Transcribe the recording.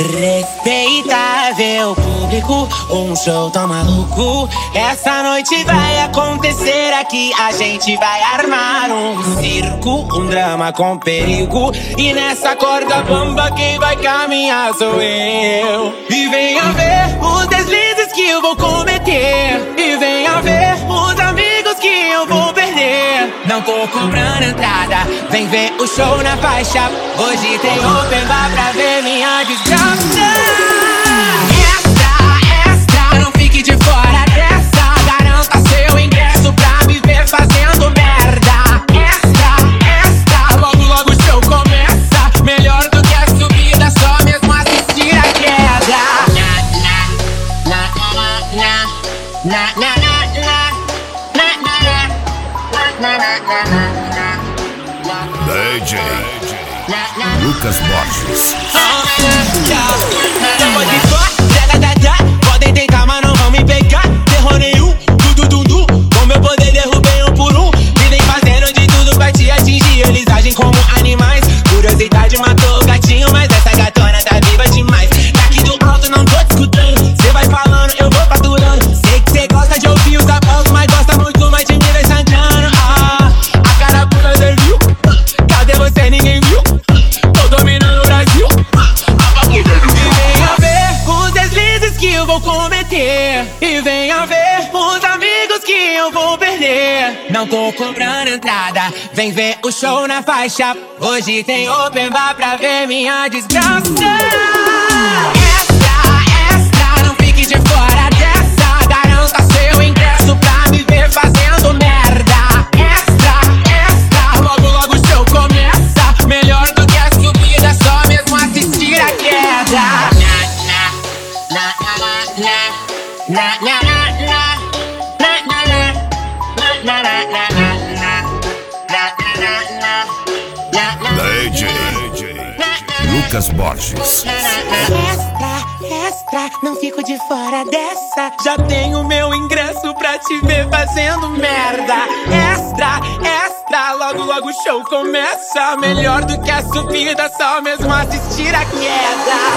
Respeitável público, um show tão maluco. Essa noite vai acontecer aqui. A gente vai armar um circo, um drama com perigo. E nessa corda bamba, quem vai caminhar sou eu. E venha ver os deslizes que eu vou cometer. E venha ver os amigos que eu vou perder. Não tô cobrando entrada, vem ver o show na faixa. Hoje tem open bar pra ver minha desgraça. DJ. Lucas Borges. Vou cometer. E venha ver os amigos que eu vou perder. Não tô cobrando entrada, vem ver o show na faixa. Hoje tem open bar pra ver minha desgraça. Lucas Borges. Extra, extra, não fico de fora dessa. Já tenho meu ingresso pra te ver fazendo merda. Extra, extra, logo logo o show começa. Melhor do que a subida, só mesmo assistir a queda.